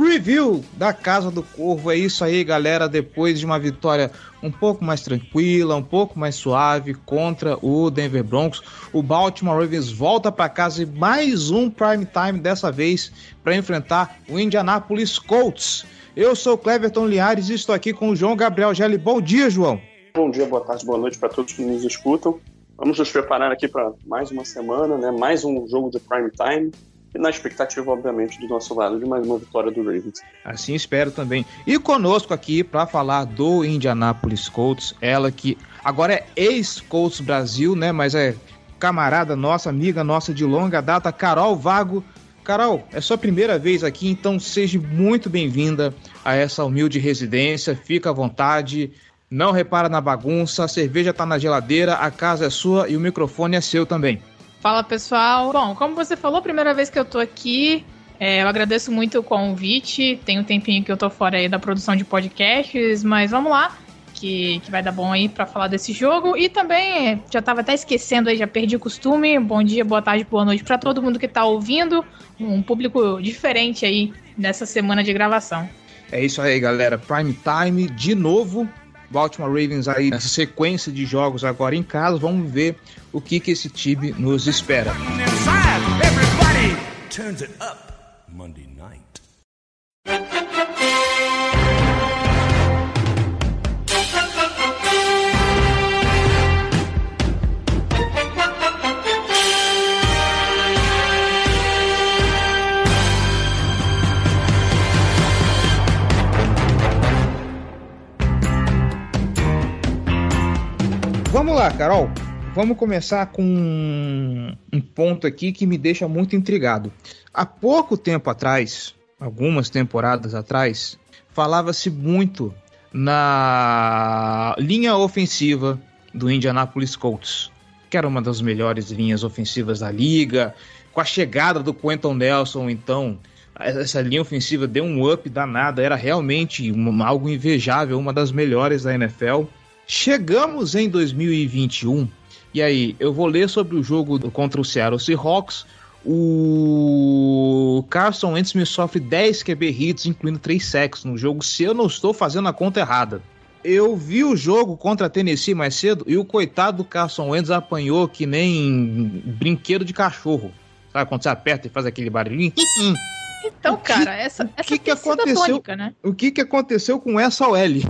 preview da Casa do Corvo. É isso aí, galera. Depois de uma vitória um pouco mais tranquila, um pouco mais suave contra o Denver Broncos, o Baltimore Ravens volta para casa e mais um prime time dessa vez para enfrentar o Indianapolis Colts. Eu sou Cleverton Liares e estou aqui com o João Gabriel Gelli. Bom dia, João. Bom dia, boa tarde, boa noite para todos que nos escutam. Vamos nos preparar aqui para mais uma semana, né? Mais um jogo de prime time na expectativa, obviamente, do nosso lado de mais uma vitória do Ravens. Assim espero também. E conosco aqui para falar do Indianapolis Colts, ela que agora é ex-Colts Brasil, né? Mas é camarada nossa, amiga nossa de longa data, Carol Vago. Carol, é sua primeira vez aqui, então seja muito bem-vinda a essa humilde residência. Fica à vontade. Não repara na bagunça, a cerveja tá na geladeira, a casa é sua e o microfone é seu também. Fala pessoal. Bom, como você falou, primeira vez que eu tô aqui, é, eu agradeço muito o convite. Tem um tempinho que eu tô fora aí da produção de podcasts, mas vamos lá, que, que vai dar bom aí para falar desse jogo. E também, já tava até esquecendo aí, já perdi o costume. Bom dia, boa tarde, boa noite para todo mundo que tá ouvindo. Um público diferente aí nessa semana de gravação. É isso aí, galera. Prime Time de novo. Baltimore Ravens aí nessa sequência de jogos agora em casa. Vamos ver o que, que esse time nos espera. Monday Vamos lá, Carol. Vamos começar com um ponto aqui que me deixa muito intrigado. Há pouco tempo atrás, algumas temporadas atrás, falava-se muito na linha ofensiva do Indianapolis Colts, que era uma das melhores linhas ofensivas da liga. Com a chegada do Quentin Nelson, então, essa linha ofensiva deu um up danado, era realmente uma, algo invejável, uma das melhores da NFL. Chegamos em 2021 e aí eu vou ler sobre o jogo contra o Seattle Seahawks. O Carson Wentz me sofre 10 QB hits, incluindo 3 sacks no jogo, se eu não estou fazendo a conta errada. Eu vi o jogo contra a Tennessee mais cedo e o coitado do Carson Wentz apanhou que nem brinquedo de cachorro. Sabe quando você aperta e faz aquele barulhinho? Então, cara, essa, essa que que aconteceu, tônica, né? O que, que aconteceu com essa OL?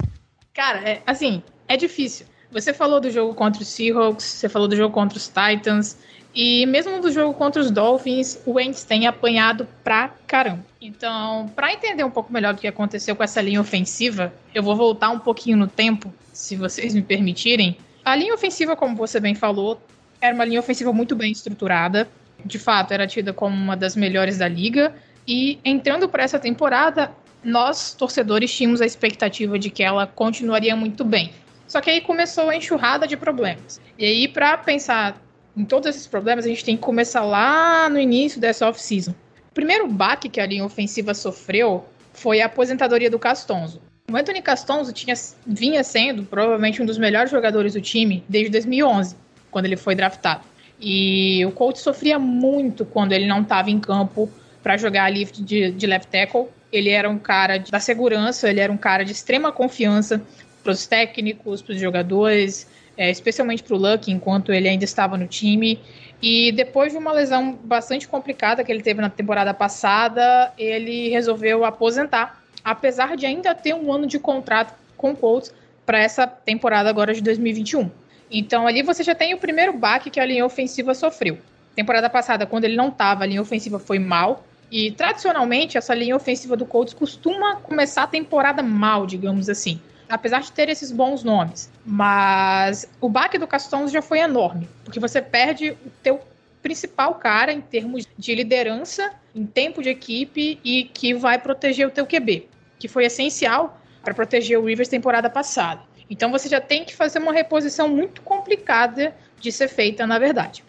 Cara, é, assim, é difícil. Você falou do jogo contra os Seahawks, você falou do jogo contra os Titans, e mesmo do jogo contra os Dolphins, o Wentz tem apanhado pra caramba. Então, para entender um pouco melhor do que aconteceu com essa linha ofensiva, eu vou voltar um pouquinho no tempo, se vocês me permitirem. A linha ofensiva, como você bem falou, era uma linha ofensiva muito bem estruturada. De fato, era tida como uma das melhores da liga. E entrando para essa temporada, nós, torcedores, tínhamos a expectativa de que ela continuaria muito bem. Só que aí começou a enxurrada de problemas. E aí, para pensar em todos esses problemas, a gente tem que começar lá no início dessa off-season. O primeiro baque que a linha ofensiva sofreu foi a aposentadoria do Castonzo. O Anthony Castonzo tinha, vinha sendo provavelmente um dos melhores jogadores do time desde 2011, quando ele foi draftado. E o Colts sofria muito quando ele não estava em campo para jogar ali de, de left tackle. Ele era um cara da segurança, ele era um cara de extrema confiança para os técnicos, para os jogadores, é, especialmente para o Luck, enquanto ele ainda estava no time. E depois de uma lesão bastante complicada que ele teve na temporada passada, ele resolveu aposentar, apesar de ainda ter um ano de contrato com o Colts para essa temporada agora de 2021. Então ali você já tem o primeiro baque que a linha ofensiva sofreu. Temporada passada, quando ele não estava, a linha ofensiva foi mal. E tradicionalmente, essa linha ofensiva do Colts costuma começar a temporada mal, digamos assim apesar de ter esses bons nomes. Mas o baque do Castons já foi enorme, porque você perde o teu principal cara em termos de liderança, em tempo de equipe e que vai proteger o teu QB, que foi essencial para proteger o Rivers temporada passada. Então você já tem que fazer uma reposição muito complicada de ser feita, na verdade.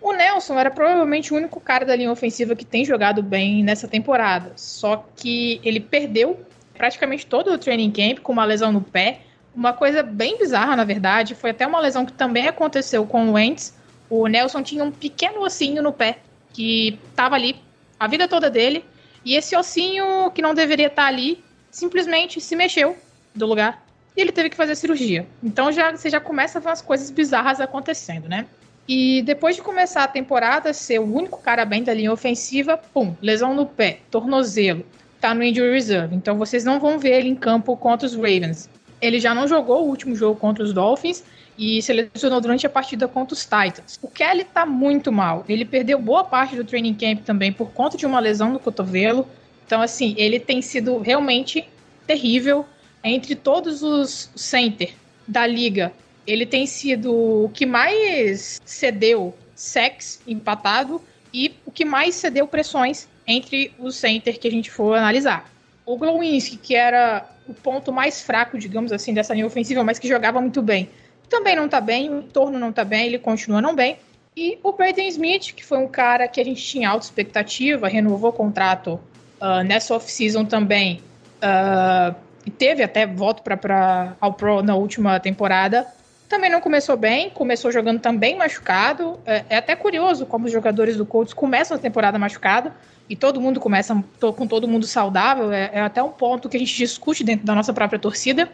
O Nelson era provavelmente o único cara da linha ofensiva que tem jogado bem nessa temporada. Só que ele perdeu praticamente todo o training camp com uma lesão no pé. Uma coisa bem bizarra, na verdade, foi até uma lesão que também aconteceu com o Wentz. O Nelson tinha um pequeno ossinho no pé que estava ali a vida toda dele. E esse ossinho que não deveria estar ali simplesmente se mexeu do lugar e ele teve que fazer cirurgia. Então já você já começa a ver umas coisas bizarras acontecendo, né? E depois de começar a temporada, ser o único cara bem da linha ofensiva, pum, lesão no pé, tornozelo, tá no injury reserve. Então vocês não vão ver ele em campo contra os Ravens. Ele já não jogou o último jogo contra os Dolphins e se lesionou durante a partida contra os Titans. O Kelly tá muito mal. Ele perdeu boa parte do training camp também por conta de uma lesão no cotovelo. Então, assim, ele tem sido realmente terrível entre todos os center da liga ele tem sido o que mais cedeu sex empatado e o que mais cedeu pressões entre os center que a gente for analisar. O Glowinski, que era o ponto mais fraco, digamos assim, dessa linha ofensiva, mas que jogava muito bem, também não tá bem, o entorno não tá bem, ele continua não bem. E o Braden Smith, que foi um cara que a gente tinha alta expectativa, renovou o contrato uh, nessa off-season também, uh, e teve até voto para ao Pro na última temporada, também não começou bem, começou jogando também machucado. É, é, até curioso como os jogadores do Colts começam a temporada machucado e todo mundo começa com todo mundo saudável. É, é, até um ponto que a gente discute dentro da nossa própria torcida.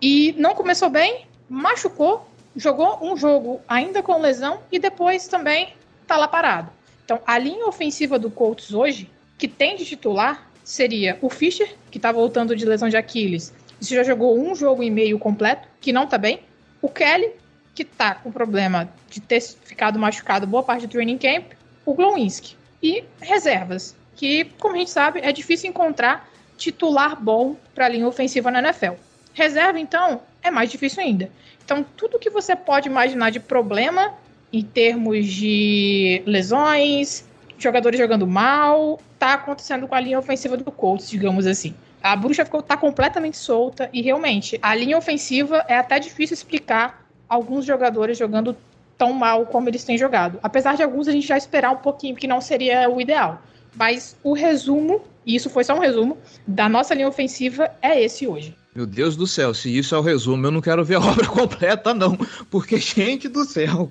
E não começou bem, machucou, jogou um jogo ainda com lesão e depois também tá lá parado. Então, a linha ofensiva do Colts hoje, que tem de titular, seria o Fischer, que tá voltando de lesão de Aquiles. Isso já jogou um jogo e meio completo, que não tá bem. O Kelly, que tá com problema de ter ficado machucado boa parte do training camp. O Glowinski. E reservas, que, como a gente sabe, é difícil encontrar titular bom para a linha ofensiva na NFL. Reserva, então, é mais difícil ainda. Então, tudo que você pode imaginar de problema em termos de lesões, jogadores jogando mal, tá acontecendo com a linha ofensiva do Colts, digamos assim. A bruxa ficou tá completamente solta e realmente a linha ofensiva é até difícil explicar alguns jogadores jogando tão mal como eles têm jogado. Apesar de alguns a gente já esperar um pouquinho, que não seria o ideal. Mas o resumo, e isso foi só um resumo, da nossa linha ofensiva é esse hoje. Meu Deus do céu, se isso é o resumo, eu não quero ver a obra completa, não. Porque, gente do céu,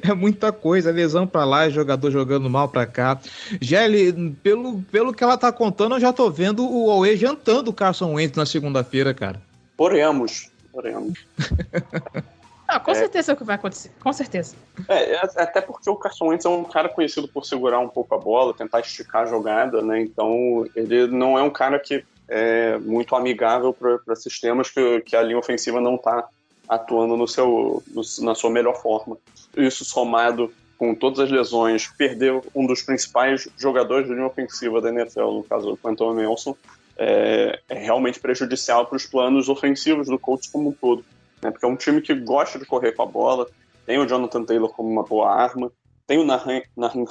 é muita coisa. Lesão pra lá, jogador jogando mal pra cá. Gelli, pelo, pelo que ela tá contando, eu já tô vendo o Owe jantando o Carson Wentz na segunda-feira, cara. Poremos, poremos. Ah, com é. certeza é o que vai acontecer, com certeza. É, é, até porque o Carson Wentz é um cara conhecido por segurar um pouco a bola, tentar esticar a jogada, né? Então, ele não é um cara que é, muito amigável para sistemas que, que a linha ofensiva não está atuando no seu, no, na sua melhor forma. Isso somado com todas as lesões, perder um dos principais jogadores da linha ofensiva da NFL, no caso o Quentin Nelson, é, é realmente prejudicial para os planos ofensivos do Colts como um todo. Né? Porque é um time que gosta de correr com a bola, tem o Jonathan Taylor como uma boa arma, tem o Nahin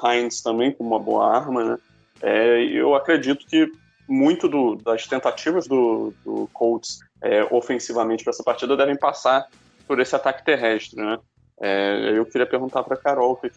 Hines também como uma boa arma, né? É, eu acredito que muito do, das tentativas do, do Colts é, ofensivamente para essa partida devem passar por esse ataque terrestre, né? É, eu queria perguntar para Carol que,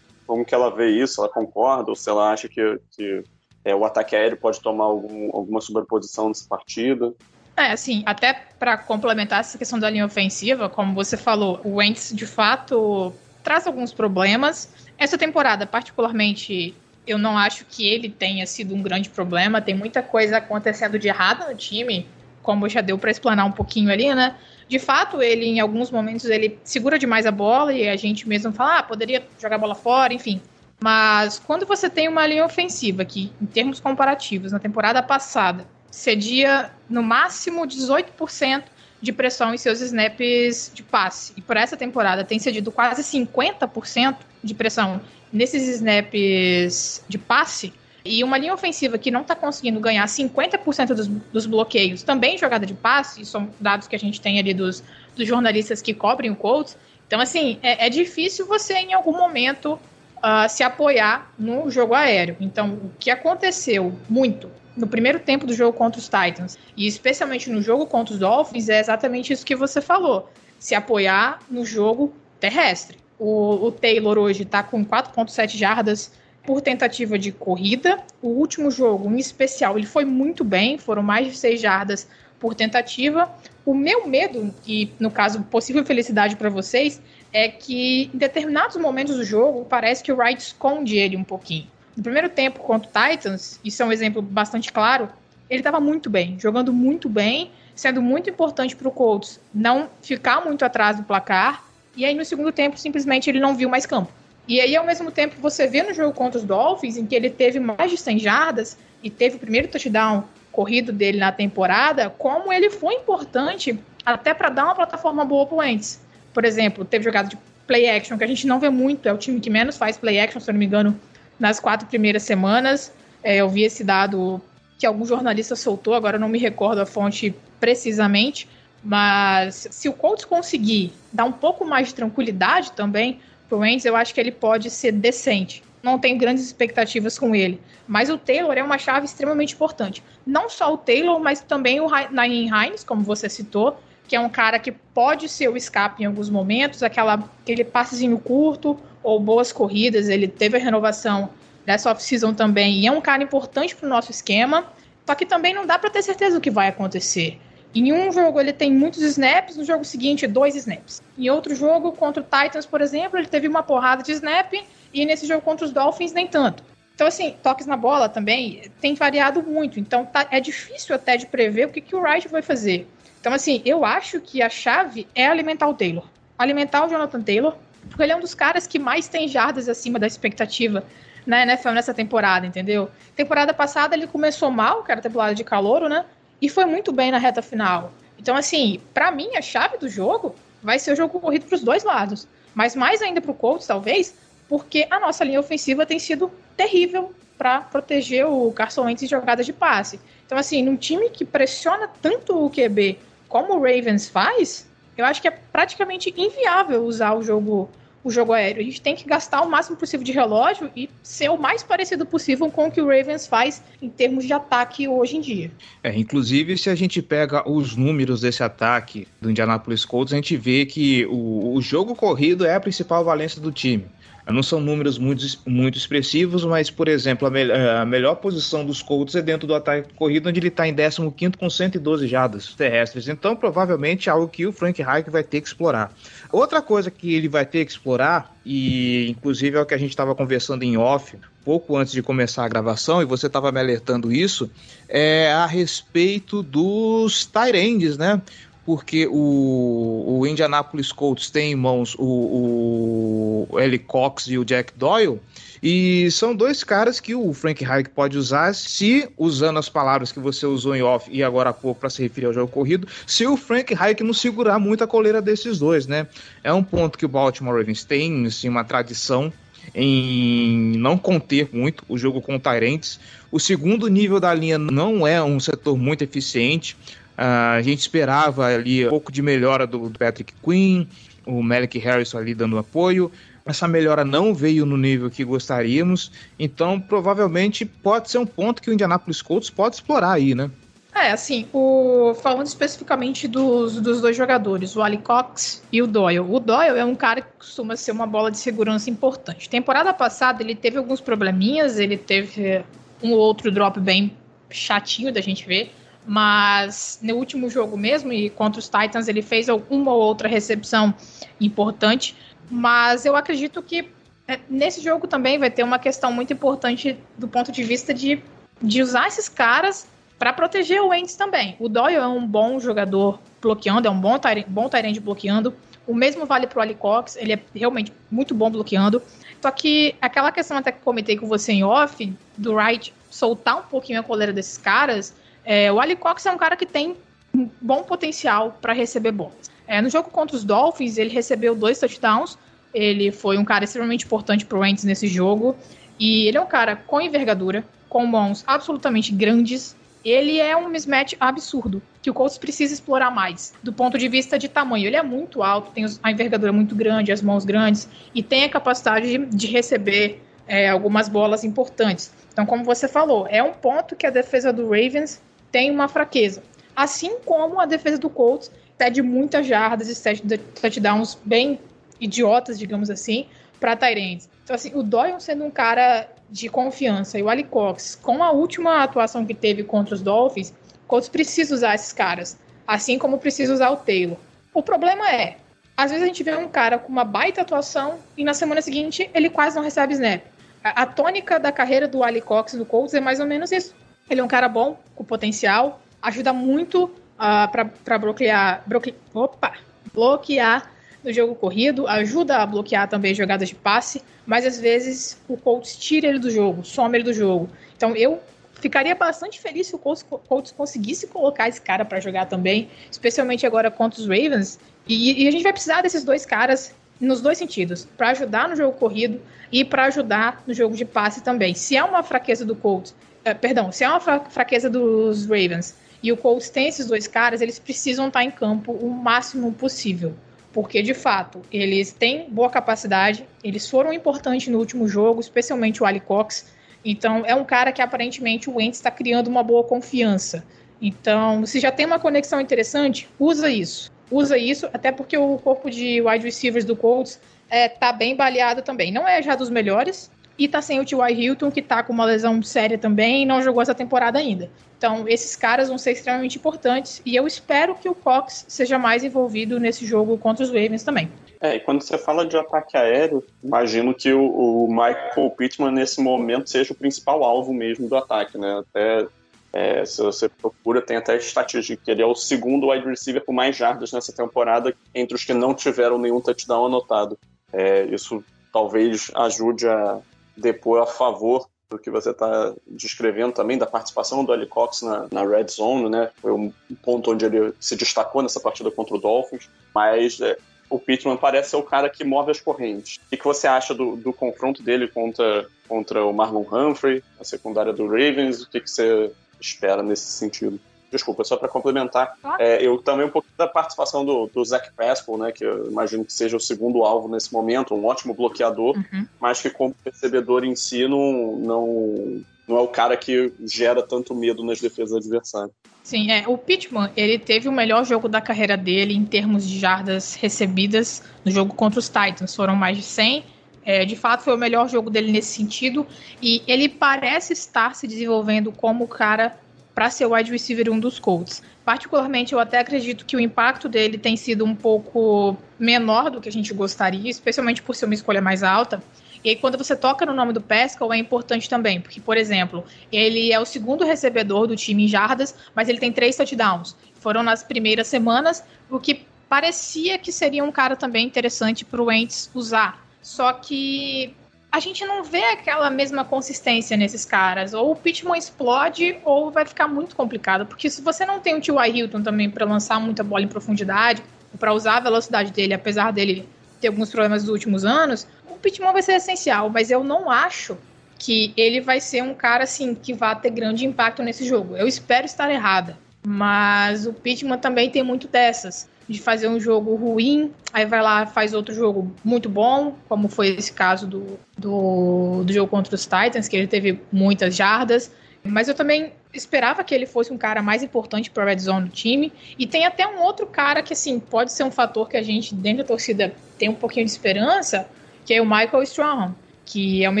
como que ela vê isso, ela concorda ou se ela acha que, que é, o ataque aéreo pode tomar algum, alguma sobreposição nessa partida. É, assim, até para complementar essa questão da linha ofensiva, como você falou, o Wentz de fato traz alguns problemas. Essa temporada, particularmente, eu não acho que ele tenha sido um grande problema. Tem muita coisa acontecendo de errado no time, como já deu para explanar um pouquinho ali, né? De fato, ele em alguns momentos ele segura demais a bola e a gente mesmo fala, ah, poderia jogar a bola fora, enfim. Mas quando você tem uma linha ofensiva que, em termos comparativos, na temporada passada, cedia no máximo 18% de pressão em seus snaps de passe. E por essa temporada tem cedido quase 50% de pressão nesses snaps de passe. E uma linha ofensiva que não está conseguindo ganhar 50% dos, dos bloqueios, também jogada de passe, são dados que a gente tem ali dos, dos jornalistas que cobrem o Colts. Então, assim, é, é difícil você em algum momento uh, se apoiar no jogo aéreo. Então, o que aconteceu muito no primeiro tempo do jogo contra os Titans, e especialmente no jogo contra os Dolphins, é exatamente isso que você falou: se apoiar no jogo terrestre. O, o Taylor hoje está com 4,7 jardas por tentativa de corrida. O último jogo, em especial, ele foi muito bem, foram mais de 6 jardas por tentativa. O meu medo, e no caso, possível felicidade para vocês, é que em determinados momentos do jogo parece que o Wright esconde ele um pouquinho. No primeiro tempo contra o Titans, isso é um exemplo bastante claro, ele estava muito bem, jogando muito bem, sendo muito importante para o Colts não ficar muito atrás do placar. E aí no segundo tempo, simplesmente ele não viu mais campo. E aí, ao mesmo tempo, você vê no jogo contra os Dolphins, em que ele teve mais de 100 jardas e teve o primeiro touchdown corrido dele na temporada, como ele foi importante até para dar uma plataforma boa para o Wentz. Por exemplo, teve jogada de play action, que a gente não vê muito, é o time que menos faz play action, se eu não me engano, nas quatro primeiras semanas. É, eu vi esse dado que algum jornalista soltou, agora não me recordo a fonte precisamente, mas se o Colts conseguir dar um pouco mais de tranquilidade também pro Wentz, eu acho que ele pode ser decente. Não tenho grandes expectativas com ele. Mas o Taylor é uma chave extremamente importante. Não só o Taylor, mas também o Nain Hines, como você citou, que é um cara que pode ser o escape em alguns momentos, aquela, aquele passezinho curto ou boas corridas. Ele teve a renovação dessa off-season também e é um cara importante para o nosso esquema. Só que também não dá para ter certeza do que vai acontecer. Em um jogo ele tem muitos snaps, no jogo seguinte dois snaps. Em outro jogo, contra o Titans, por exemplo, ele teve uma porrada de snap e nesse jogo contra os Dolphins nem tanto. Então, assim, toques na bola também tem variado muito. Então, tá, é difícil até de prever o que, que o Wright vai fazer. Então, assim, eu acho que a chave é alimentar o Taylor. Alimentar o Jonathan Taylor, porque ele é um dos caras que mais tem jardas acima da expectativa na NFL nessa temporada, entendeu? Temporada passada ele começou mal, que era temporada de calor, né? E foi muito bem na reta final. Então, assim, para mim, a chave do jogo vai ser o jogo corrido para os dois lados. Mas mais ainda para o Colts, talvez, porque a nossa linha ofensiva tem sido terrível para proteger o Carson Wentz em jogadas de passe. Então, assim, num time que pressiona tanto o QB como o Ravens faz, eu acho que é praticamente inviável usar o jogo o jogo aéreo. A gente tem que gastar o máximo possível de relógio e ser o mais parecido possível com o que o Ravens faz em termos de ataque hoje em dia. É, inclusive, se a gente pega os números desse ataque do Indianapolis Colts, a gente vê que o, o jogo corrido é a principal valência do time. Não são números muito, muito expressivos, mas, por exemplo, a, me a melhor posição dos Colts é dentro do ataque corrido, onde ele está em 15 com 112 jadas terrestres. Então, provavelmente, é algo que o Frank Reich vai ter que explorar. Outra coisa que ele vai ter que explorar, e inclusive é o que a gente estava conversando em off, pouco antes de começar a gravação, e você estava me alertando isso, é a respeito dos Tyrands, né? Porque o, o Indianapolis Colts tem em mãos o, o Eli Cox e o Jack Doyle, e são dois caras que o Frank Reich pode usar se, usando as palavras que você usou em off e agora há pouco para se referir ao jogo corrido, se o Frank Reich não segurar muito a coleira desses dois, né? É um ponto que o Baltimore Ravens tem, assim, uma tradição em não conter muito o jogo com Tyrants. O segundo nível da linha não é um setor muito eficiente. Uh, a gente esperava ali um pouco de melhora do Patrick Quinn, o Malik Harrison ali dando apoio. Essa melhora não veio no nível que gostaríamos, então provavelmente pode ser um ponto que o Indianapolis Colts pode explorar aí, né? É, assim, o... falando especificamente dos, dos dois jogadores, o Ali Cox e o Doyle. O Doyle é um cara que costuma ser uma bola de segurança importante. Temporada passada ele teve alguns probleminhas, ele teve um ou outro drop bem chatinho da gente ver, mas no último jogo mesmo, e contra os Titans, ele fez alguma ou outra recepção importante. Mas eu acredito que é, nesse jogo também vai ter uma questão muito importante do ponto de vista de, de usar esses caras para proteger o Wentz também. O Doyle é um bom jogador bloqueando, é um bom Tyrande bom bloqueando. O mesmo vale para o Ali Cox, ele é realmente muito bom bloqueando. Só que aquela questão até que comentei com você em off, do Wright soltar um pouquinho a coleira desses caras, é, o Ali Cox é um cara que tem um bom potencial para receber bolas. É, no jogo contra os Dolphins, ele recebeu dois touchdowns. Ele foi um cara extremamente importante para o nesse jogo. E ele é um cara com envergadura, com mãos absolutamente grandes. Ele é um mismatch absurdo, que o Colts precisa explorar mais, do ponto de vista de tamanho. Ele é muito alto, tem a envergadura muito grande, as mãos grandes, e tem a capacidade de, de receber é, algumas bolas importantes. Então, como você falou, é um ponto que a defesa do Ravens tem uma fraqueza. Assim como a defesa do Colts cede muitas jardas e touchdowns bem idiotas, digamos assim, para Tyrants. Então, assim, o Doyle sendo um cara de confiança e o Ali Cox, com a última atuação que teve contra os Dolphins, o Colts precisa usar esses caras, assim como precisa usar o Taylor. O problema é, às vezes a gente vê um cara com uma baita atuação e na semana seguinte ele quase não recebe snap. A, a tônica da carreira do Ali Cox no Colts é mais ou menos isso. Ele é um cara bom, com potencial, ajuda muito uh, ah, para bloquear, bloque, opa, bloquear no jogo corrido, ajuda a bloquear também jogadas de passe, mas às vezes o Colts tira ele do jogo, some ele do jogo. Então eu ficaria bastante feliz se o Colts, Colts conseguisse colocar esse cara para jogar também, especialmente agora contra os Ravens. E, e, a gente vai precisar desses dois caras nos dois sentidos, para ajudar no jogo corrido e para ajudar no jogo de passe também. Se é uma fraqueza do Colts, é, perdão, se é uma fraqueza dos Ravens e o Colts tem esses dois caras, eles precisam estar em campo o máximo possível porque de fato eles têm boa capacidade, eles foram importantes no último jogo, especialmente o Ali Cox. Então é um cara que aparentemente o Wentz está criando uma boa confiança. Então, se já tem uma conexão interessante, usa isso. Usa isso, até porque o corpo de wide receivers do Colts é, tá bem baleado também. Não é já dos melhores, e tá sem o T.Y. Hilton, que tá com uma lesão séria também e não jogou essa temporada ainda. Então, esses caras vão ser extremamente importantes e eu espero que o Cox seja mais envolvido nesse jogo contra os Ravens também. É, e quando você fala de ataque aéreo, imagino que o, o Michael Pittman, nesse momento, seja o principal alvo mesmo do ataque, né? Até é, se você procura, tem até estatística que ele é o segundo wide receiver com mais jardas nessa temporada entre os que não tiveram nenhum touchdown anotado. É, isso talvez ajude a depor a favor do que você está descrevendo também, da participação do Ali Cox na, na Red Zone, né? Foi um ponto onde ele se destacou nessa partida contra o Dolphins, mas é, o Pittman parece ser o cara que move as correntes. O que, você acha do, do confronto dele contra, contra o Marlon Humphrey, a secundária do Ravens? O que, que você espera nesse sentido? Desculpa, só para complementar, é, eu também um pouquinho da participação do, do Zach Pascal, né, que eu imagino que seja o segundo alvo nesse momento, um ótimo bloqueador, uhum. mas que como percebedor em si não, não, não é o cara que gera tanto medo nas defesas adversárias. Sim, é, o Pittman, ele teve o melhor jogo da carreira dele em termos de jardas recebidas no jogo contra os Titans, foram mais de 100, é, de fato, foi o melhor jogo dele nesse sentido. E ele parece estar se desenvolvendo como o cara para ser o wide receiver um dos Colts. Particularmente, eu até acredito que o impacto dele tem sido um pouco menor do que a gente gostaria, especialmente por ser uma escolha mais alta. E aí, quando você toca no nome do Pascal, é importante também, porque, por exemplo, ele é o segundo recebedor do time em jardas, mas ele tem três touchdowns. Foram nas primeiras semanas, o que parecia que seria um cara também interessante para o Wentz usar. Só que a gente não vê aquela mesma consistência nesses caras. Ou o Pitman explode, ou vai ficar muito complicado. Porque se você não tem o T.Y. Hilton também para lançar muita bola em profundidade, para usar a velocidade dele, apesar dele ter alguns problemas dos últimos anos, o Pitman vai ser essencial. Mas eu não acho que ele vai ser um cara assim que vá ter grande impacto nesse jogo. Eu espero estar errada. Mas o Pitman também tem muito dessas de fazer um jogo ruim, aí vai lá faz outro jogo muito bom, como foi esse caso do, do, do jogo contra os Titans, que ele teve muitas jardas. Mas eu também esperava que ele fosse um cara mais importante para red zone do time. E tem até um outro cara que, assim, pode ser um fator que a gente, dentro da torcida, tem um pouquinho de esperança, que é o Michael Strahan, que é uma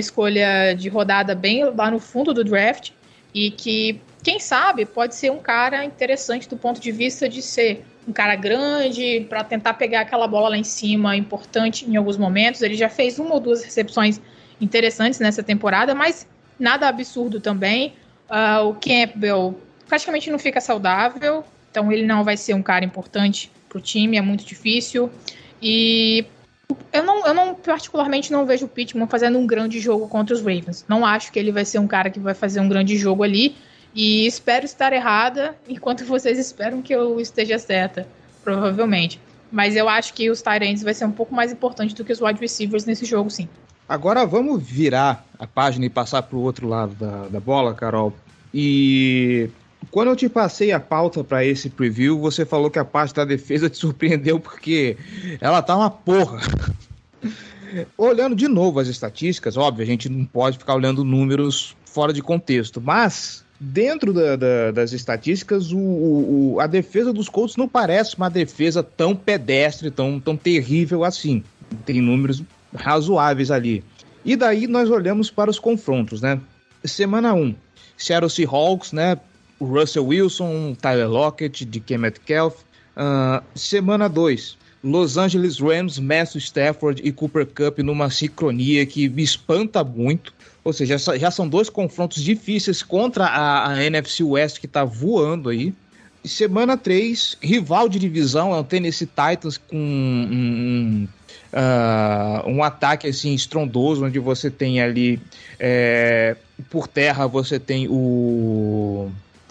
escolha de rodada bem lá no fundo do draft e que, quem sabe, pode ser um cara interessante do ponto de vista de ser um cara grande para tentar pegar aquela bola lá em cima, importante em alguns momentos. Ele já fez uma ou duas recepções interessantes nessa temporada, mas nada absurdo também. Uh, o Campbell praticamente não fica saudável, então ele não vai ser um cara importante para o time, é muito difícil. E eu não, eu não particularmente não vejo o Pittman fazendo um grande jogo contra os Ravens. Não acho que ele vai ser um cara que vai fazer um grande jogo ali. E espero estar errada, enquanto vocês esperam que eu esteja certa, provavelmente. Mas eu acho que os Tyrants vai ser um pouco mais importante do que os wide receivers nesse jogo, sim. Agora vamos virar a página e passar para o outro lado da, da bola, Carol. E quando eu te passei a pauta para esse preview, você falou que a parte da defesa te surpreendeu porque ela tá uma porra. Olhando de novo as estatísticas, óbvio, a gente não pode ficar olhando números fora de contexto, mas dentro da, da, das estatísticas, o, o, a defesa dos Colts não parece uma defesa tão pedestre, tão, tão terrível assim. Tem números razoáveis ali. E daí nós olhamos para os confrontos, né? Semana 1, Seattle Seahawks, né? Russell Wilson, Tyler Lockett, DK Metcalf. Uh, semana 2, Los Angeles Rams, Matthew Stafford e Cooper Cup numa sincronia que me espanta muito. Ou seja, já são dois confrontos difíceis contra a, a NFC West que está voando aí. Semana 3, rival de divisão é o Tennessee Titans com um, um, uh, um ataque assim estrondoso, onde você tem ali é, por terra você tem o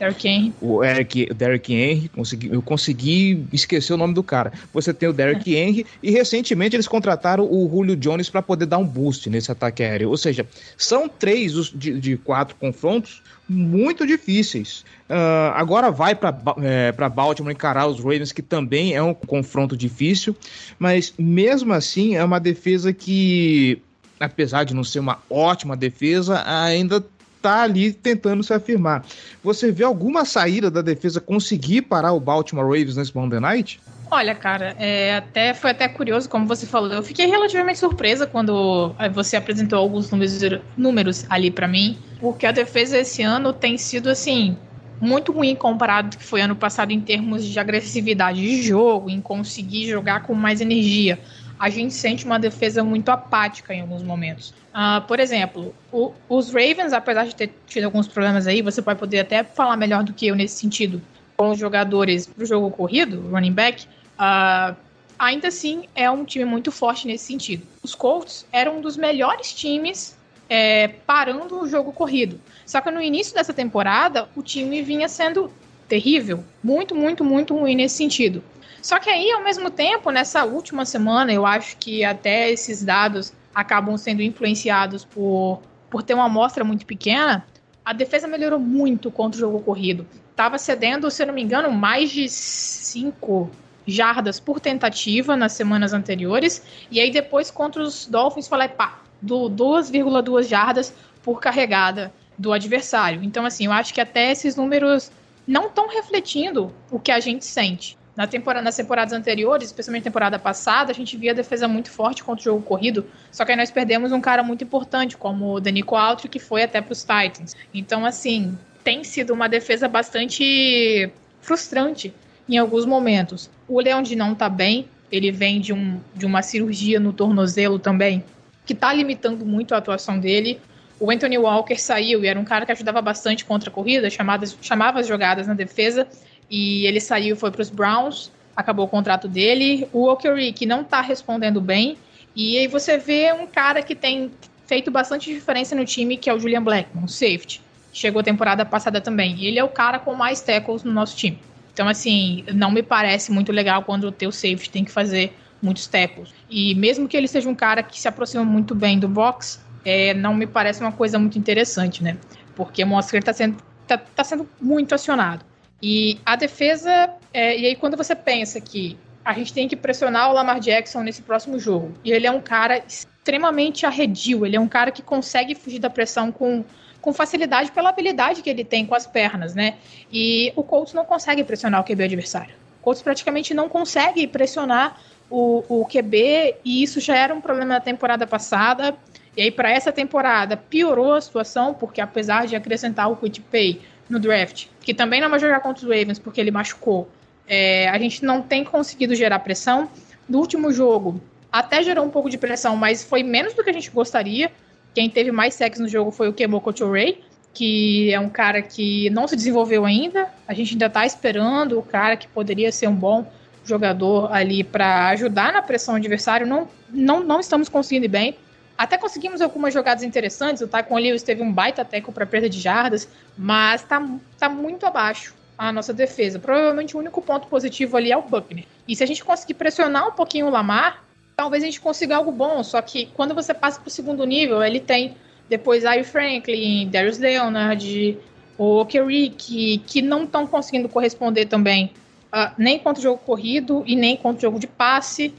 Derrick Henry. O Eric, Derrick Henry, consegui, eu consegui esquecer o nome do cara. Você tem o Derrick é. Henry e recentemente eles contrataram o Julio Jones para poder dar um boost nesse ataque aéreo. Ou seja, são três de, de quatro confrontos muito difíceis. Uh, agora vai para é, Baltimore encarar os Ravens, que também é um confronto difícil, mas mesmo assim é uma defesa que, apesar de não ser uma ótima defesa, ainda tá ali tentando se afirmar. Você vê alguma saída da defesa conseguir parar o Baltimore Ravens nesse Monday Night? Olha, cara, é, até foi até curioso, como você falou. Eu fiquei relativamente surpresa quando é, você apresentou alguns números, números ali para mim, porque a defesa esse ano tem sido assim muito ruim comparado que foi ano passado em termos de agressividade de jogo, em conseguir jogar com mais energia a gente sente uma defesa muito apática em alguns momentos. Uh, por exemplo, o, os Ravens, apesar de ter tido alguns problemas aí, você pode poder até falar melhor do que eu nesse sentido, com os jogadores para o jogo corrido, running back, uh, ainda assim é um time muito forte nesse sentido. Os Colts eram um dos melhores times é, parando o jogo corrido. Só que no início dessa temporada, o time vinha sendo terrível, muito, muito, muito ruim nesse sentido. Só que aí, ao mesmo tempo, nessa última semana, eu acho que até esses dados acabam sendo influenciados por, por ter uma amostra muito pequena. A defesa melhorou muito contra o jogo corrido. Tava cedendo, se eu não me engano, mais de 5 jardas por tentativa nas semanas anteriores. E aí depois contra os Dolphins, falei, pá, 2,2 jardas por carregada do adversário. Então, assim, eu acho que até esses números não estão refletindo o que a gente sente. Na temporada, nas temporadas anteriores, especialmente na temporada passada, a gente via a defesa muito forte contra o jogo corrido, só que aí nós perdemos um cara muito importante, como o Danico Altri, que foi até para os Titans. Então, assim, tem sido uma defesa bastante frustrante em alguns momentos. O Leandro não está bem, ele vem de, um, de uma cirurgia no tornozelo também, que está limitando muito a atuação dele. O Anthony Walker saiu e era um cara que ajudava bastante contra a corrida, chamadas, chamava as jogadas na defesa, e ele saiu, foi para os Browns, acabou o contrato dele. O Okeri, que não está respondendo bem. E aí você vê um cara que tem feito bastante diferença no time, que é o Julian Blackmon, safety. Chegou a temporada passada também. Ele é o cara com mais tackles no nosso time. Então, assim, não me parece muito legal quando o teu safety tem que fazer muitos tackles. E mesmo que ele seja um cara que se aproxima muito bem do box, é, não me parece uma coisa muito interessante, né? Porque mostra que ele está sendo, tá, tá sendo muito acionado. E a defesa, é, e aí quando você pensa que a gente tem que pressionar o Lamar Jackson nesse próximo jogo, e ele é um cara extremamente arredio, ele é um cara que consegue fugir da pressão com, com facilidade pela habilidade que ele tem com as pernas, né? E o Colts não consegue pressionar o QB adversário. O Colts praticamente não consegue pressionar o, o QB, e isso já era um problema na temporada passada. E aí, para essa temporada, piorou a situação, porque apesar de acrescentar o Quit Pay, no draft, que também não vai jogar contra os Ravens porque ele machucou, é, a gente não tem conseguido gerar pressão. No último jogo, até gerou um pouco de pressão, mas foi menos do que a gente gostaria. Quem teve mais sexo no jogo foi o Kemoko Ray, que é um cara que não se desenvolveu ainda. A gente ainda está esperando o cara que poderia ser um bom jogador ali para ajudar na pressão adversário. Não, não, não estamos conseguindo bem. Até conseguimos algumas jogadas interessantes. O Taekwondo Lewis teve um baita teco para perda de jardas, mas tá, tá muito abaixo a nossa defesa. Provavelmente o único ponto positivo ali é o Buckner. E se a gente conseguir pressionar um pouquinho o Lamar, talvez a gente consiga algo bom. Só que quando você passa para o segundo nível, ele tem depois Ari Franklin, Darius Leonard, o Kerry, que, que não estão conseguindo corresponder também, uh, nem contra o jogo corrido e nem contra o jogo de passe.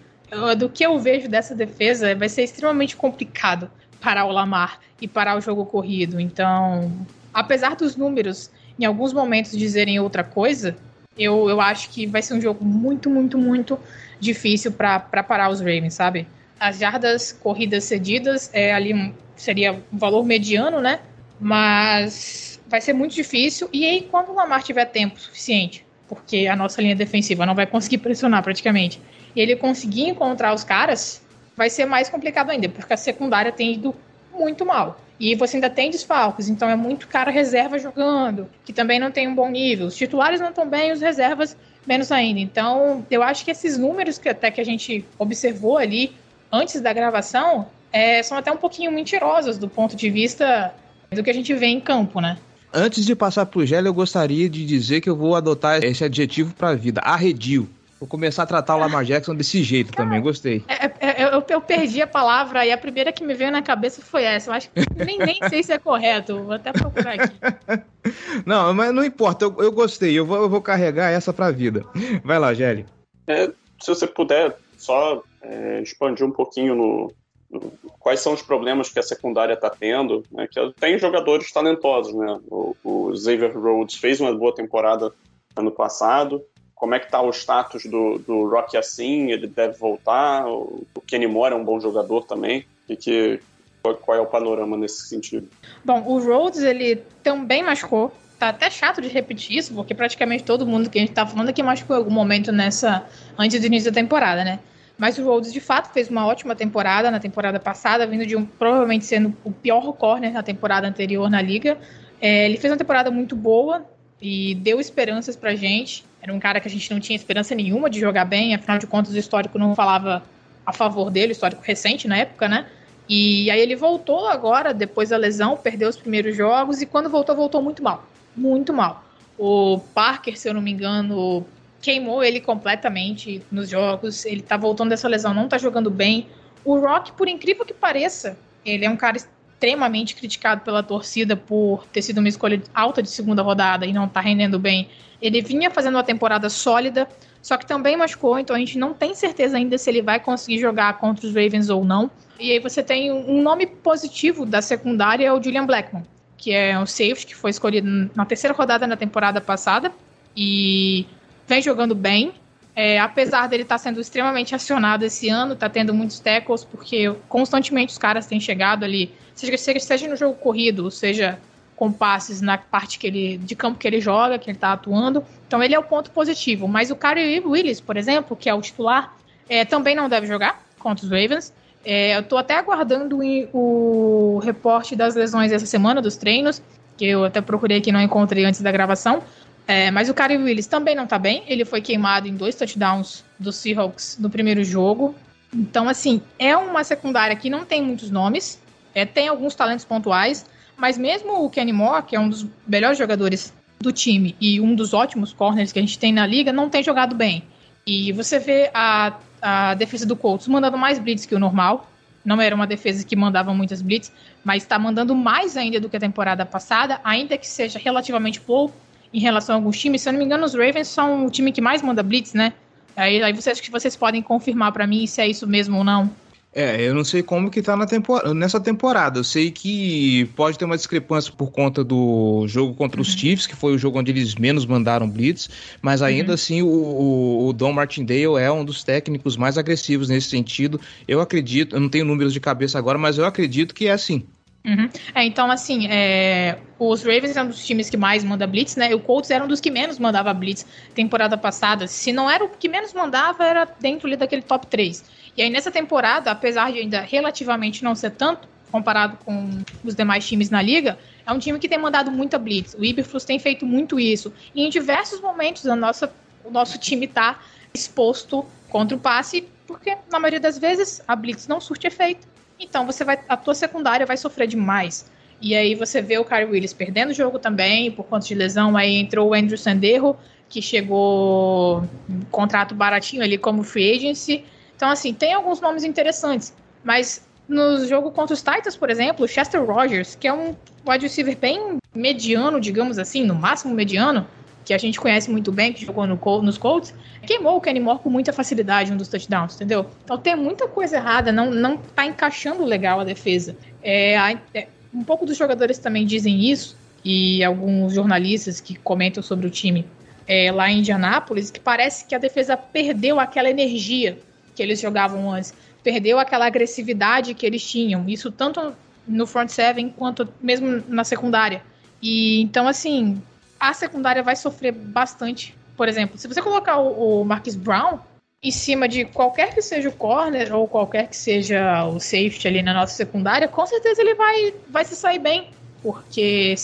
Do que eu vejo dessa defesa, vai ser extremamente complicado parar o Lamar e parar o jogo corrido. Então, apesar dos números em alguns momentos dizerem outra coisa, eu, eu acho que vai ser um jogo muito, muito, muito difícil para parar os Ravens, sabe? As jardas corridas cedidas é ali seria um valor mediano, né? Mas vai ser muito difícil. E aí, quando o Lamar tiver tempo suficiente, porque a nossa linha defensiva não vai conseguir pressionar praticamente, e ele conseguir encontrar os caras, vai ser mais complicado ainda, porque a secundária tem ido muito mal. E você ainda tem desfalques, então é muito cara reserva jogando, que também não tem um bom nível. Os titulares não estão bem, os reservas menos ainda. Então, eu acho que esses números que até que a gente observou ali antes da gravação é, são até um pouquinho mentirosos do ponto de vista do que a gente vê em campo, né? Antes de passar pro Gélio, eu gostaria de dizer que eu vou adotar esse adjetivo para a vida, arredio. Vou começar a tratar o Lamar Jackson desse jeito Cara, também, gostei. É, é, eu, eu, perdi a palavra e a primeira que me veio na cabeça foi essa. Eu acho que nem, nem sei se é correto. Vou até procurar aqui. Não, mas não importa, eu, eu gostei. Eu vou, eu vou carregar essa pra vida. Vai lá, Gelli. É, se você puder só é, expandir um pouquinho no, no, quais são os problemas que a secundária está tendo, né, que tem jogadores talentosos, né? O, o Xavier Rhodes fez uma boa temporada ano passado, como é que tá o status do, do Rocky assim? Ele deve voltar? O, Kenny Moore é um bom jogador também. E que, qual, é o panorama nesse sentido? Bom, o Rhodes, ele também machucou. Tá até chato de repetir isso, porque praticamente todo mundo que a gente tá falando aqui machucou em algum momento nessa. antes do início da temporada, né? Mas o Rhodes, de fato, fez uma ótima temporada na temporada passada, vindo de um provavelmente sendo o pior corner na temporada anterior na liga. É, ele fez uma temporada muito boa e deu esperanças pra gente. Era um cara que a gente não tinha esperança nenhuma de jogar bem, afinal de contas o histórico não falava a favor dele, o histórico recente na época, né? E aí ele voltou agora, depois da lesão, perdeu os primeiros jogos e quando voltou, voltou muito mal. Muito mal. O Parker, se eu não me engano, queimou ele completamente nos jogos. Ele tá voltando dessa lesão, não tá jogando bem. O Rock, por incrível que pareça, ele é um cara extremamente criticado pela torcida por ter sido uma escolha alta de segunda rodada e não tá rendendo bem. Ele vinha fazendo uma temporada sólida, só que também machucou, então a gente não tem certeza ainda se ele vai conseguir jogar contra os Ravens ou não. E aí você tem um nome positivo da secundária, é o Julian Blackmon, que é um safety que foi escolhido na terceira rodada na temporada passada e vem jogando bem. É, apesar dele estar tá sendo extremamente acionado esse ano, tá tendo muitos tackles, porque constantemente os caras têm chegado ali, seja, seja no jogo corrido, seja com passes na parte que ele, de campo que ele joga, que ele está atuando. Então ele é o ponto positivo. Mas o Kyrie Willis, por exemplo, que é o titular, é, também não deve jogar contra os Ravens. É, eu estou até aguardando o, o reporte das lesões essa semana, dos treinos, que eu até procurei que não encontrei antes da gravação. É, mas o Kyrie Willis também não está bem. Ele foi queimado em dois touchdowns do Seahawks no primeiro jogo. Então, assim, é uma secundária que não tem muitos nomes. É, tem alguns talentos pontuais, mas mesmo o Kenny Moore, que é um dos melhores jogadores do time e um dos ótimos corners que a gente tem na liga, não tem jogado bem. E você vê a, a defesa do Colts mandando mais blitz que o normal. Não era uma defesa que mandava muitas blitz, mas está mandando mais ainda do que a temporada passada, ainda que seja relativamente pouco em relação a alguns times. Se eu não me engano, os Ravens são o time que mais manda blitz, né? Aí, aí vocês que vocês podem confirmar para mim se é isso mesmo ou não. É, eu não sei como que tá na temporada, nessa temporada. Eu sei que pode ter uma discrepância por conta do jogo contra uhum. os Chiefs, que foi o jogo onde eles menos mandaram blitz, mas ainda uhum. assim o, o, o Don Martindale é um dos técnicos mais agressivos nesse sentido. Eu acredito, eu não tenho números de cabeça agora, mas eu acredito que é assim. Uhum. É, então, assim, é, os Ravens eram dos times que mais manda blitz, né? E o Colts era um dos que menos mandava blitz temporada passada. Se não era o que menos mandava, era dentro ali daquele top 3. E aí nessa temporada, apesar de ainda relativamente não ser tanto, comparado com os demais times na liga, é um time que tem mandado muita blitz. O Iberflus tem feito muito isso. E em diversos momentos a nossa, o nosso time está exposto contra o passe, porque na maioria das vezes a blitz não surte efeito. Então você vai, a tua secundária vai sofrer demais. E aí você vê o Kyrie Willis perdendo o jogo também por conta de lesão. Aí entrou o Andrew Sanderro, que chegou um contrato baratinho ali como free agency. Então, assim, tem alguns nomes interessantes, mas no jogo contra os Titans, por exemplo, Chester Rogers, que é um wide receiver bem mediano, digamos assim, no máximo mediano, que a gente conhece muito bem, que jogou no, nos Colts, queimou o Kenny Moore com muita facilidade um dos touchdowns, entendeu? Então tem muita coisa errada, não, não tá encaixando legal a defesa. É, é, um pouco dos jogadores também dizem isso, e alguns jornalistas que comentam sobre o time é, lá em Indianápolis, que parece que a defesa perdeu aquela energia que eles jogavam antes, perdeu aquela agressividade que eles tinham, isso tanto no front seven quanto mesmo na secundária. E então, assim, a secundária vai sofrer bastante. Por exemplo, se você colocar o, o Marcus Brown em cima de qualquer que seja o corner ou qualquer que seja o safety ali na nossa secundária, com certeza ele vai, vai se sair bem, porque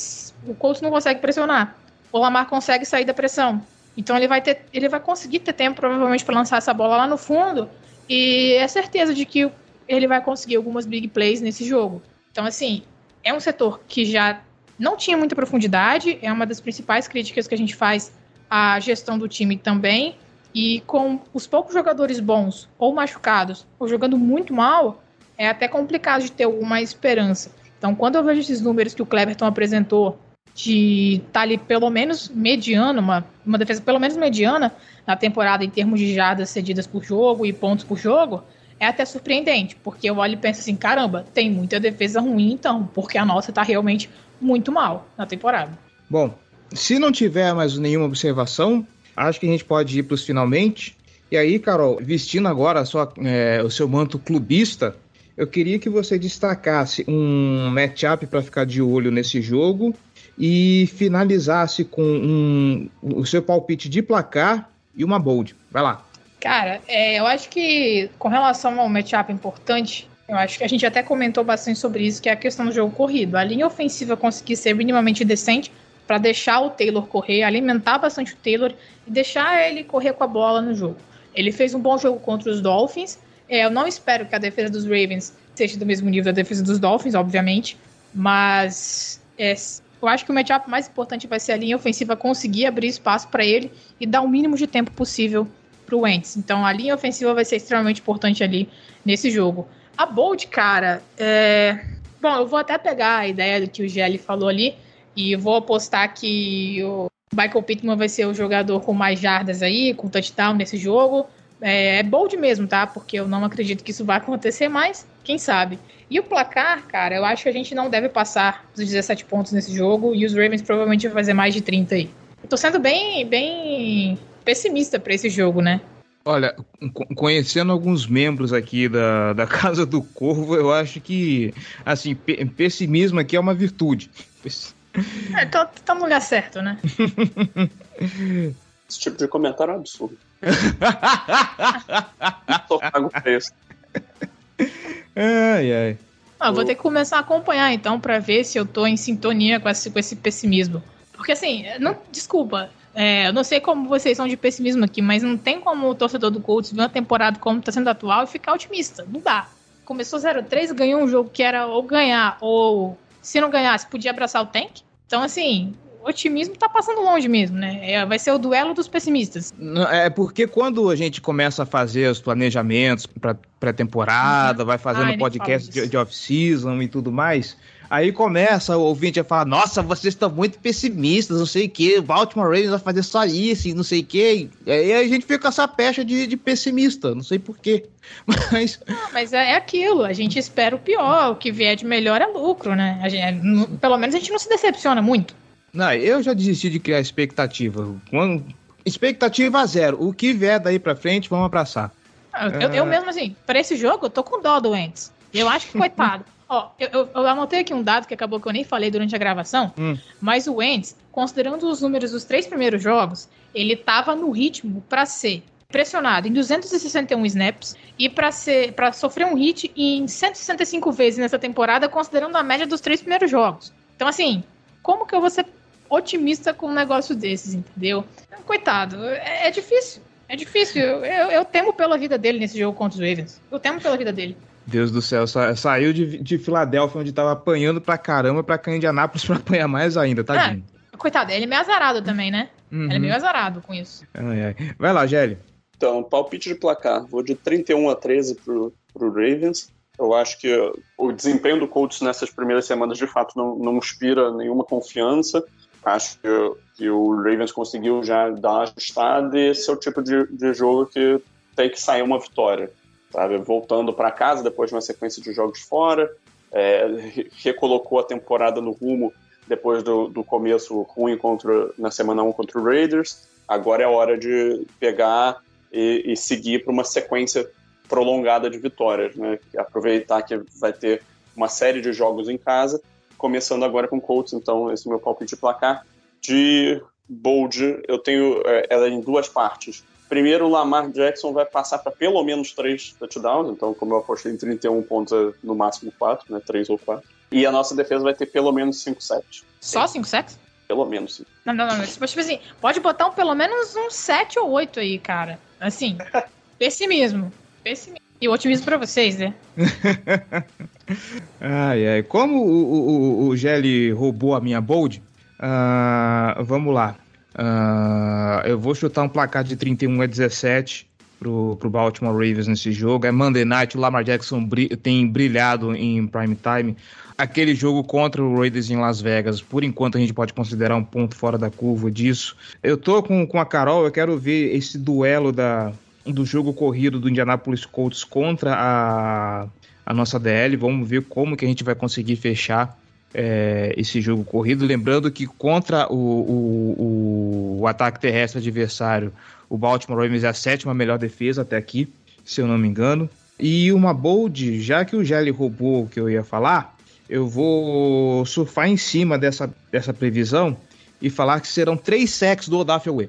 o Colts não consegue pressionar. O Lamar consegue sair da pressão. Então ele vai ter, ele vai conseguir ter tempo provavelmente para lançar essa bola lá no fundo e é certeza de que ele vai conseguir algumas big plays nesse jogo. Então assim, é um setor que já não tinha muita profundidade, é uma das principais críticas que a gente faz à gestão do time também. E com os poucos jogadores bons ou machucados ou jogando muito mal, é até complicado de ter alguma esperança. Então, quando eu vejo esses números que o Cleverton apresentou de estar tá ali pelo menos mediano, uma, uma defesa pelo menos mediana na temporada em termos de jardas cedidas por jogo e pontos por jogo, é até surpreendente, porque eu olho e penso assim, caramba, tem muita defesa ruim então, porque a nossa está realmente muito mal na temporada. Bom, se não tiver mais nenhuma observação, acho que a gente pode ir para os finalmente. E aí, Carol, vestindo agora sua, é, o seu manto clubista, eu queria que você destacasse um matchup para ficar de olho nesse jogo e finalizasse com um, o seu palpite de placar e uma bold. Vai lá. Cara, é, eu acho que com relação ao matchup importante, eu acho que a gente até comentou bastante sobre isso, que é a questão do jogo corrido. A linha ofensiva conseguir ser minimamente decente para deixar o Taylor correr, alimentar bastante o Taylor e deixar ele correr com a bola no jogo. Ele fez um bom jogo contra os Dolphins. É, eu não espero que a defesa dos Ravens seja do mesmo nível da defesa dos Dolphins, obviamente, mas é, eu acho que o matchup mais importante vai ser a linha ofensiva conseguir abrir espaço para ele e dar o mínimo de tempo possível para o Wentz. Então a linha ofensiva vai ser extremamente importante ali nesse jogo. A Bold, cara, é... Bom, eu vou até pegar a ideia do que o GL falou ali e vou apostar que o Michael Pittman vai ser o jogador com mais jardas aí, com touchdown nesse jogo. É, é bold mesmo, tá? Porque eu não acredito que isso vai acontecer, mas quem sabe. E o placar, cara, eu acho que a gente não deve passar dos 17 pontos nesse jogo e os Ravens provavelmente vão fazer mais de 30 aí. Eu tô sendo bem, bem pessimista para esse jogo, né? Olha, conhecendo alguns membros aqui da, da Casa do Corvo, eu acho que, assim, pessimismo aqui é uma virtude. É, tá, tá no lugar certo, né? Esse tipo de comentário é um absurdo. Só pago o preço. Ai, ai. Ah, vou ter que começar a acompanhar então para ver se eu tô em sintonia com esse, com esse pessimismo. Porque assim, não, desculpa, é, eu não sei como vocês são de pessimismo aqui, mas não tem como o torcedor do Colts ver uma temporada como está sendo atual e ficar otimista. Não dá. Começou 0-3, ganhou um jogo que era ou ganhar, ou se não ganhasse, podia abraçar o tank. Então, assim, o otimismo tá passando longe mesmo, né? É, vai ser o duelo dos pessimistas. É porque quando a gente começa a fazer os planejamentos para pré-temporada, uhum. vai fazendo Ai, podcast de, de off-season e tudo mais, Aí começa o ouvinte a falar: Nossa, vocês estão muito pessimistas, não sei o que, Baltimore Ravens vai fazer só isso e não sei o que. E aí a gente fica com essa pecha de, de pessimista, não sei porquê. Mas. Não, mas é aquilo, a gente espera o pior, o que vier de melhor é lucro, né? Gente, pelo menos a gente não se decepciona muito. Não, eu já desisti de criar expectativa. Quando, expectativa zero. O que vier daí pra frente, vamos abraçar. Eu, eu, eu mesmo, assim, pra esse jogo, eu tô com dó do Ents. Eu acho que, coitado. Ó, eu, eu, eu, anotei aqui um dado que acabou que eu nem falei durante a gravação, hum. mas o Wentz, considerando os números dos três primeiros jogos, ele tava no ritmo para ser pressionado em 261 snaps e para ser para sofrer um hit em 165 vezes nessa temporada, considerando a média dos três primeiros jogos. Então, assim, como que eu vou ser otimista com um negócio desses, entendeu? Coitado, é, é difícil. É difícil. Eu, eu, eu, temo pela vida dele nesse jogo contra os Ravens. Eu temo pela vida dele. Deus do céu, sa saiu de, de Filadélfia, onde tava apanhando pra caramba, pra cá Indianápolis pra apanhar mais ainda, tadinho. É, coitado, ele é meio azarado também, né? Uhum. Ele é meio azarado com isso. Ai, ai. Vai lá, Gelli. Então, palpite de placar. Vou de 31 a 13 pro, pro Ravens. Eu acho que o desempenho do Colts nessas primeiras semanas, de fato, não, não inspira nenhuma confiança. Acho que, que o Ravens conseguiu já dar uma ajustada e esse é o tipo de, de jogo que tem que sair uma vitória. Sabe? Voltando para casa depois de uma sequência de jogos fora, é, recolocou a temporada no rumo depois do, do começo ruim contra, na semana 1 contra o Raiders. Agora é hora de pegar e, e seguir para uma sequência prolongada de vitórias. Né? Aproveitar que vai ter uma série de jogos em casa, começando agora com Colts. Então, esse é o meu palpite de placar. De Bold, eu tenho é, ela em duas partes. Primeiro, o Lamar Jackson vai passar para pelo menos três touchdowns, então, como eu apostei em 31 pontos, é no máximo quatro, né? Três ou quatro. E a nossa defesa vai ter pelo menos cinco sets. Só cinco sets? Pelo menos. Sim. Não, não, não. Tipo assim, pode botar um, pelo menos um sete ou oito aí, cara. Assim, pessimismo. Pessimismo. E otimismo para vocês, né? ai, ai. Como o, o, o Gelli roubou a minha bold, uh, vamos lá. Uh, eu vou chutar um placar de 31 a 17 pro, pro Baltimore Ravens nesse jogo. É Monday Night, o Lamar Jackson bri tem brilhado em prime time. Aquele jogo contra o Raiders em Las Vegas, por enquanto a gente pode considerar um ponto fora da curva disso. Eu tô com, com a Carol, eu quero ver esse duelo da, do jogo corrido do Indianapolis Colts contra a, a nossa DL. Vamos ver como que a gente vai conseguir fechar é, esse jogo corrido. Lembrando que contra o, o, o, ataque terrestre adversário, o Baltimore Ravens é a sétima melhor defesa até aqui, se eu não me engano. E uma bold, já que o Gelli roubou o que eu ia falar, eu vou surfar em cima dessa, dessa previsão e falar que serão três sacks do Odafe Way.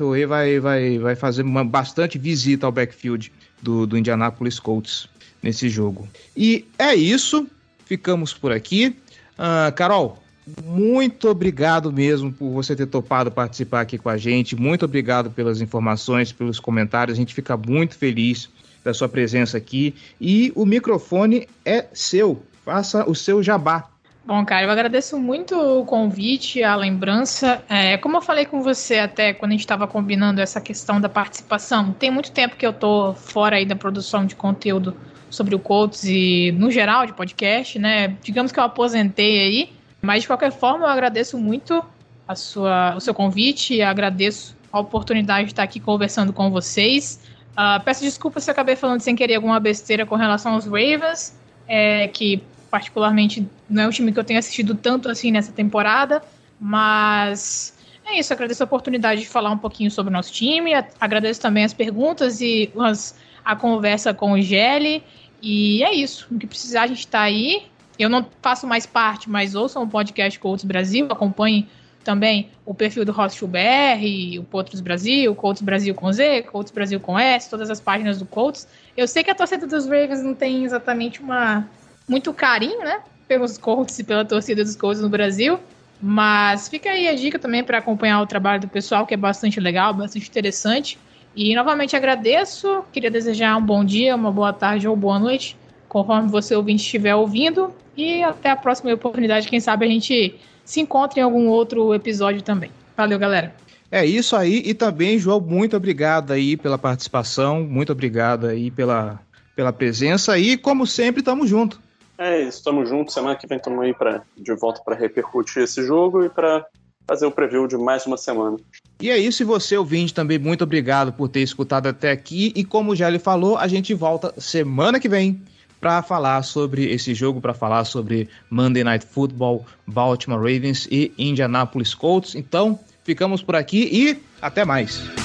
O Way vai, vai, vai fazer uma, bastante visita ao backfield do, do Indianapolis Colts nesse jogo. E é isso, ficamos por aqui. Uh, Carol, muito obrigado mesmo por você ter topado participar aqui com a gente. Muito obrigado pelas informações, pelos comentários. A gente fica muito feliz da sua presença aqui. E o microfone é seu. Faça o seu jabá. Bom, cara, eu agradeço muito o convite, a lembrança. É, como eu falei com você até quando a gente estava combinando essa questão da participação, tem muito tempo que eu tô fora aí da produção de conteúdo sobre o Colts e no geral de podcast, né? Digamos que eu aposentei aí, mas de qualquer forma eu agradeço muito a sua, o seu convite, agradeço a oportunidade de estar aqui conversando com vocês. Uh, peço desculpas se acabei falando sem querer alguma besteira com relação aos Ravens, é, que particularmente não é um time que eu tenho assistido tanto assim nessa temporada, mas é isso, agradeço a oportunidade de falar um pouquinho sobre o nosso time, agradeço também as perguntas e as, a conversa com o Gelli e é isso. O que precisar, a gente está aí. Eu não faço mais parte, mas ouçam o podcast Colts Brasil, acompanhem também o perfil do Hostel BR, o Potros Brasil, Colts Brasil com Z, Colts Brasil com S, todas as páginas do Colts. Eu sei que a torcida dos Ravens não tem exatamente uma muito carinho, né, pelos Colts e pela torcida dos Colts no Brasil, mas fica aí a dica também para acompanhar o trabalho do pessoal, que é bastante legal, bastante interessante. E novamente agradeço, queria desejar um bom dia, uma boa tarde ou boa noite, conforme você ouvinte estiver ouvindo. E até a próxima oportunidade, quem sabe a gente se encontra em algum outro episódio também. Valeu, galera. É isso aí, e também, João, muito obrigado aí pela participação, muito obrigado aí pela, pela presença e, como sempre, tamo junto. É isso, tamo junto. Semana que vem estamos aí pra, de volta para repercutir esse jogo e para fazer o preview de mais uma semana. E é isso, e você, ouvinte, também muito obrigado por ter escutado até aqui. E como já ele falou, a gente volta semana que vem para falar sobre esse jogo, para falar sobre Monday Night Football, Baltimore Ravens e Indianapolis Colts. Então, ficamos por aqui e até mais.